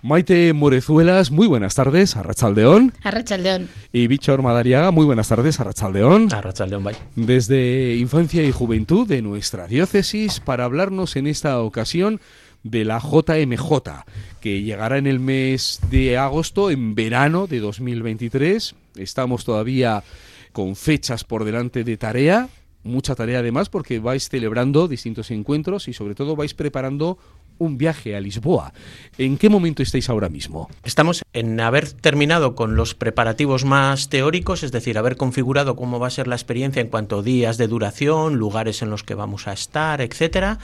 Maite Morezuelas, muy buenas tardes, a Rachaldeón. A Rachaldeón. Y Víctor Madariaga, muy buenas tardes, a Rachaldeón. A Rachaldeón, bye. Desde Infancia y Juventud de nuestra diócesis para hablarnos en esta ocasión de la JMJ, que llegará en el mes de agosto, en verano de 2023. Estamos todavía con fechas por delante de tarea, mucha tarea además porque vais celebrando distintos encuentros y sobre todo vais preparando un viaje a Lisboa. ¿En qué momento estáis ahora mismo? Estamos en haber terminado con los preparativos más teóricos, es decir, haber configurado cómo va a ser la experiencia en cuanto a días de duración, lugares en los que vamos a estar, etcétera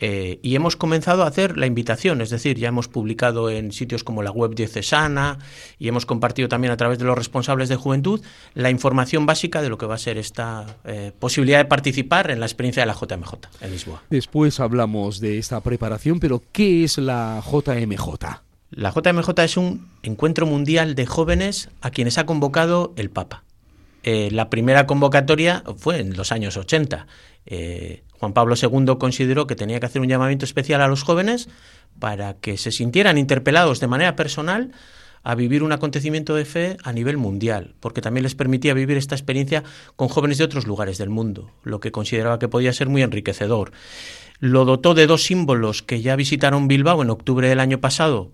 eh, y hemos comenzado a hacer la invitación, es decir, ya hemos publicado en sitios como la web diocesana y hemos compartido también a través de los responsables de juventud la información básica de lo que va a ser esta eh, posibilidad de participar en la experiencia de la JMJ en Lisboa. Después hablamos de esta preparación, pero ¿qué es la JMJ? La JMJ es un encuentro mundial de jóvenes a quienes ha convocado el Papa. Eh, la primera convocatoria fue en los años 80. Eh, Juan Pablo II consideró que tenía que hacer un llamamiento especial a los jóvenes para que se sintieran interpelados de manera personal a vivir un acontecimiento de fe a nivel mundial, porque también les permitía vivir esta experiencia con jóvenes de otros lugares del mundo, lo que consideraba que podía ser muy enriquecedor. Lo dotó de dos símbolos que ya visitaron Bilbao en octubre del año pasado.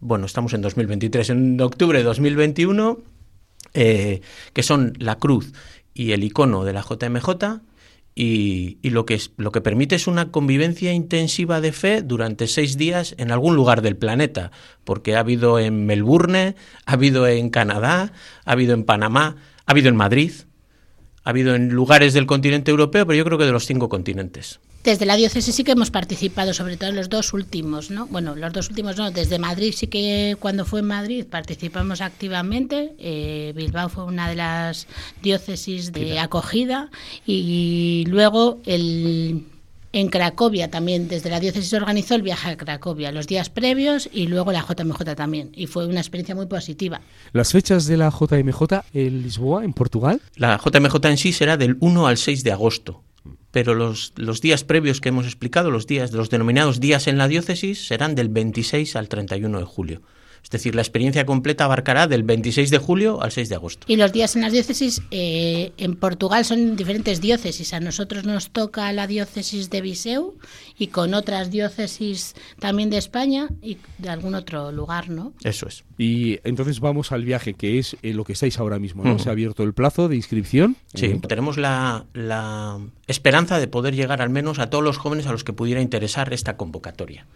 Bueno, estamos en 2023, en octubre de 2021 eh, que son la cruz y el icono de la JMJ, y, lo, que lo que permite es una convivencia intensiva de fe durante seis días en algún lugar del planeta, porque ha habido en Melbourne, ha habido en Canadá, ha habido en Panamá, ha habido en Madrid, ha habido en lugares del continente europeo, pero yo creo que de los cinco continentes. Desde la diócesis sí que hemos participado, sobre todo en los dos últimos, ¿no? Bueno, los dos últimos no, desde Madrid sí que cuando fue en Madrid participamos activamente. Eh, Bilbao fue una de las diócesis de acogida y luego el en Cracovia también, desde la diócesis organizó el viaje a Cracovia, los días previos y luego la JMJ también. Y fue una experiencia muy positiva. ¿Las fechas de la JMJ en Lisboa, en Portugal? La JMJ en sí será del 1 al 6 de agosto pero los, los, días previos que hemos explicado, los días, los denominados días en la diócesis, serán del 26 al 31 de julio. Es decir, la experiencia completa abarcará del 26 de julio al 6 de agosto. Y los días en las diócesis eh, en Portugal son diferentes diócesis. A nosotros nos toca la diócesis de Viseu y con otras diócesis también de España y de algún otro lugar, ¿no? Eso es. Y entonces vamos al viaje, que es eh, lo que estáis ahora mismo, ¿no? Se ha abierto el plazo de inscripción. Sí, eh, tenemos la, la esperanza de poder llegar al menos a todos los jóvenes a los que pudiera interesar esta convocatoria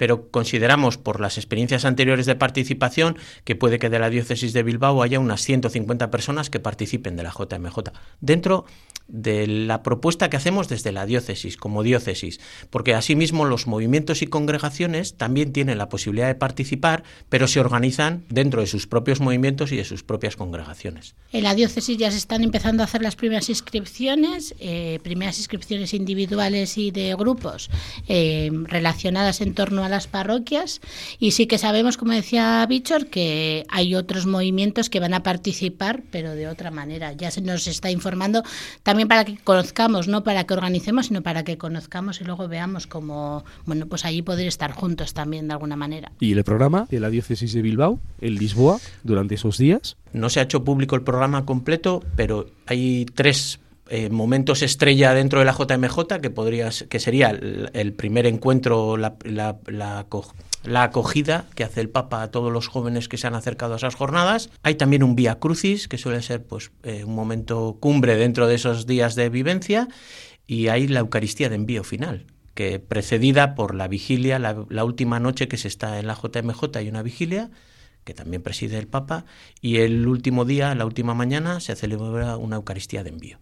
pero consideramos por las experiencias anteriores de participación que puede que de la diócesis de Bilbao haya unas 150 personas que participen de la JMJ. Dentro de la propuesta que hacemos desde la diócesis, como diócesis, porque asimismo los movimientos y congregaciones también tienen la posibilidad de participar, pero se organizan dentro de sus propios movimientos y de sus propias congregaciones. En la diócesis ya se están empezando a hacer las primeras inscripciones, eh, primeras inscripciones individuales y de grupos eh, relacionadas en torno a las parroquias y sí que sabemos, como decía Bichor, que hay otros movimientos que van a participar, pero de otra manera. Ya se nos está informando también para que conozcamos, no para que organicemos, sino para que conozcamos y luego veamos cómo, bueno, pues allí poder estar juntos también de alguna manera. ¿Y el programa de la diócesis de Bilbao, en Lisboa, durante esos días? No se ha hecho público el programa completo, pero hay tres eh, momentos estrella dentro de la JMJ que podría que sería el, primer encuentro la, la, la, la acogida que hace el Papa a todos los jóvenes que se han acercado a esas jornadas. Hay también un Vía Crucis, que suele ser pues, eh, un momento cumbre dentro de esos días de vivencia, y hay la Eucaristía de envío final, que precedida por la vigilia, la, última noche que se está en la JMJ hay una vigilia, que también preside el Papa, y el último día, la última mañana, se celebra una Eucaristía de envío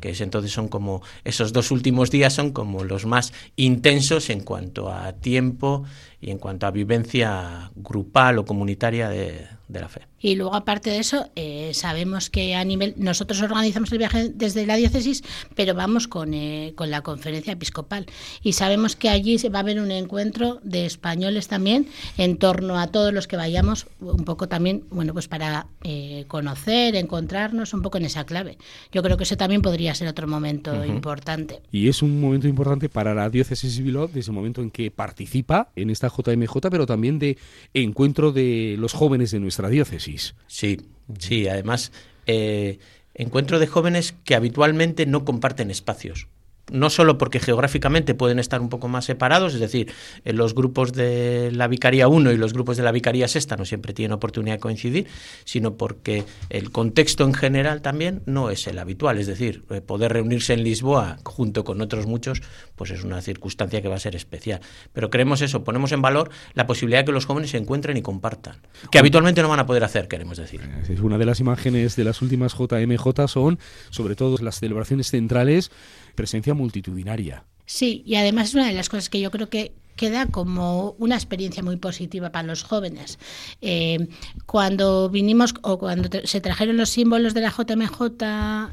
que es entonces son como esos dos últimos días son como los más intensos en cuanto a tiempo y en cuanto a vivencia grupal o comunitaria de, de la fe. Y luego, aparte de eso, eh, sabemos que a nivel. Nosotros organizamos el viaje desde la diócesis, pero vamos con, eh, con la conferencia episcopal. Y sabemos que allí se va a haber un encuentro de españoles también en torno a todos los que vayamos, un poco también, bueno, pues para eh, conocer, encontrarnos un poco en esa clave. Yo creo que eso también podría ser otro momento importante. Y es un momento importante para la diócesis de Bilbao desde el momento en que participa en esta JMJ, pero también de encuentro de los jóvenes de nuestra diócesis. Sí, sí, además, eh, encuentro de jóvenes que habitualmente no comparten espacios no solo porque geográficamente pueden estar un poco más separados, es decir, en los grupos de la Vicaría 1 y los grupos de la Vicaría Sexta no siempre tienen oportunidad de coincidir, sino porque el contexto en general también no es el habitual, es decir, eh, poder reunirse en Lisboa junto con otros muchos, pues es una circunstancia que va a ser especial. Pero creemos eso, ponemos en valor la posibilidad de que los jóvenes se encuentren y compartan, que habitualmente no van a poder hacer, queremos decir. Es una de las imágenes de las últimas JMJ son, sobre todo, las celebraciones centrales presencia multitudinaria. Sí, y además es una de las cosas que yo creo que queda como una experiencia muy positiva para los jóvenes. Eh, cuando vinimos o cuando se trajeron los símbolos de la JMJ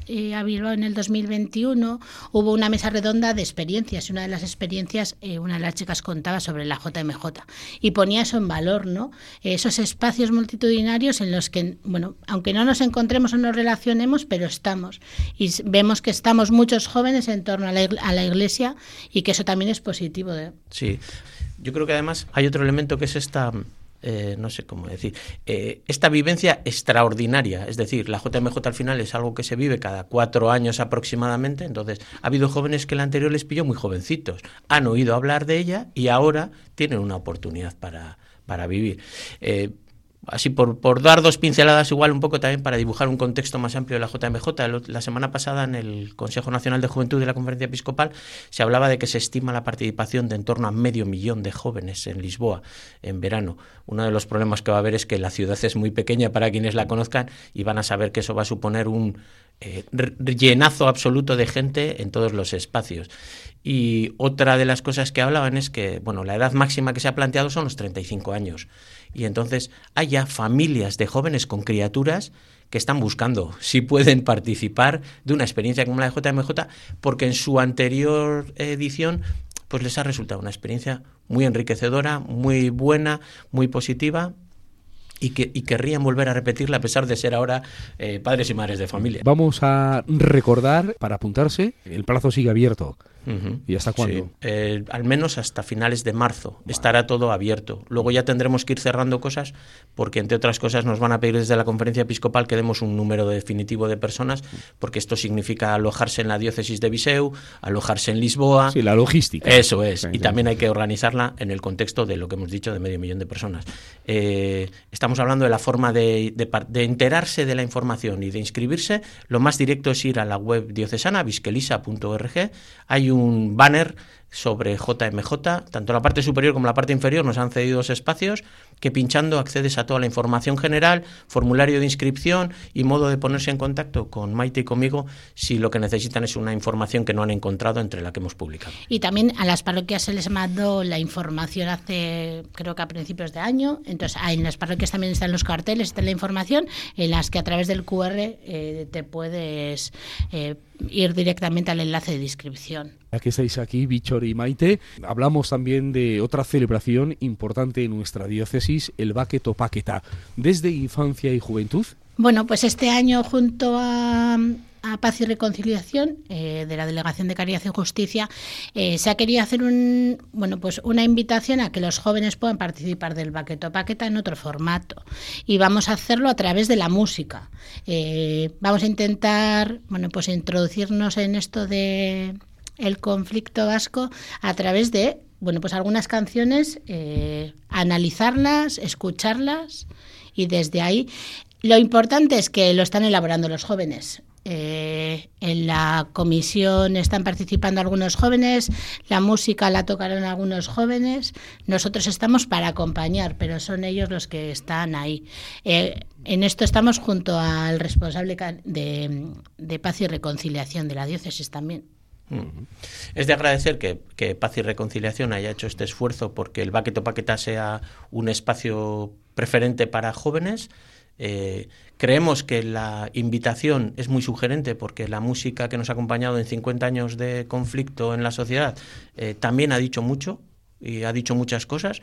eh, a Bilbao en el 2021, hubo una mesa redonda de experiencias una de las experiencias, eh, una de las chicas contaba sobre la JMJ y ponía eso en valor, ¿no? Esos espacios multitudinarios en los que, bueno, aunque no nos encontremos o nos relacionemos, pero estamos y vemos que estamos muchos jóvenes en torno a la, iglesia y que eso también es positivo. Sí. Yo creo que además hay otro elemento que es esta, eh, no sé cómo decir, eh, esta vivencia extraordinaria. Es decir, la JMJ al final es algo que se vive cada cuatro años aproximadamente. Entonces, ha habido jóvenes que el anterior les pilló muy jovencitos. Han oído hablar de ella y ahora tienen una oportunidad para, para vivir. Eh, así por, por, dar dos pinceladas igual un poco también para dibujar un contexto más amplio de la JMJ. La semana pasada en el Consejo Nacional de Juventud de la Conferencia Episcopal se hablaba de que se estima la participación de en torno a medio millón de jóvenes en Lisboa en verano. Uno de los problemas que va a haber es que la ciudad es muy pequeña para quienes la conozcan y van a saber que eso va a suponer un eh, llenazo absoluto de gente en todos los espacios. Y otra de las cosas que hablaban es que, bueno, la edad máxima que se ha planteado son los 35 años. Y entonces hay ya familias de jóvenes con criaturas que están buscando si pueden participar de una experiencia como la de JMJ, porque en su anterior edición pues les ha resultado una experiencia muy enriquecedora, muy buena, muy positiva y, que, y querrían volver a repetirla a pesar de ser ahora eh, padres y madres de familia. Vamos a recordar para apuntarse, el plazo sigue abierto. ¿Y hasta cuándo? Eh, al menos hasta finales de marzo estará todo abierto. Luego ya tendremos que ir cerrando cosas porque, entre otras cosas, nos van a pedir desde la conferencia episcopal que demos un número definitivo de personas porque esto significa alojarse en la diócesis de Viseu, alojarse en Lisboa. Sí, la logística. Eso es. y también hay que organizarla en el contexto de lo que hemos dicho de medio millón de personas. Eh, estamos hablando de la forma de, de, enterarse de la información y de inscribirse. Lo más directo es ir a la web diocesana, visquelisa.org. Hay un banner sobre JMJ, tanto la parte superior como la parte inferior nos han cedido dos espacios que pinchando accedes a toda la información general, formulario de inscripción y modo de ponerse en contacto con Maite y conmigo si lo que necesitan es una información que no han encontrado entre la que hemos publicado. Y también a las parroquias se les mandó la información hace, creo que a principios de año, entonces en las parroquias también están los carteles, está la información en las que a través del QR eh, te puedes eh, ir directamente al enlace de inscripción. Ya que estáis aquí, Y Maite, hablamos también de otra celebración importante en nuestra diócesis, el Baqueto Paqueta, desde infancia y juventud. Bueno, pues este año junto a, Paz y Reconciliación eh, de la Delegación de Caridad y Justicia eh, se ha querido hacer un, bueno, pues una invitación a que los jóvenes puedan participar del Baqueto Paqueta en otro formato y vamos a hacerlo a través de la música. Eh, vamos a intentar bueno, pues introducirnos en esto de el conflicto vasco a través de bueno pues algunas canciones analizarlas escucharlas y desde ahí lo importante es que lo están elaborando los jóvenes. Eh, en la comisión están participando algunos jóvenes, la música la tocarán algunos jóvenes, nosotros estamos para acompañar, pero son ellos los que están ahí. Eh, en esto estamos junto al responsable de, Paz y Reconciliación de la diócesis también. Es de agradecer que, Paz y Reconciliación haya hecho este esfuerzo porque el Baqueto Paqueta sea un espacio preferente para jóvenes. Eh, creemos que la invitación es muy sugerente porque la música que nos ha acompañado en 50 años de conflicto en la sociedad eh, también ha dicho mucho y ha dicho muchas cosas.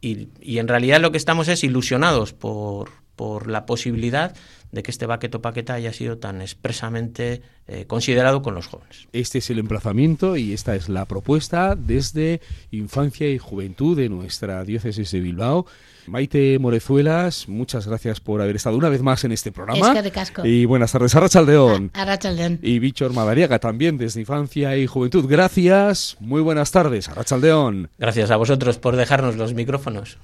Y, en realidad lo que estamos es ilusionados por, por la posibilidad de que este Baqueto Paqueta haya sido tan expresamente eh, considerado con los jóvenes. Este es el emplazamiento y esta es la propuesta desde Infancia y Juventud de nuestra diócesis de Bilbao. Maite Morezuelas, muchas gracias por haber estado una vez más en este programa. Es que casco. Y buenas tardes, Arrachaldeón. Arrachaldeón. Y Víctor Madariaga también desde Infancia y Juventud. Gracias, muy buenas tardes, Arrachaldeón. Gracias a vosotros por dejarnos los micrófonos.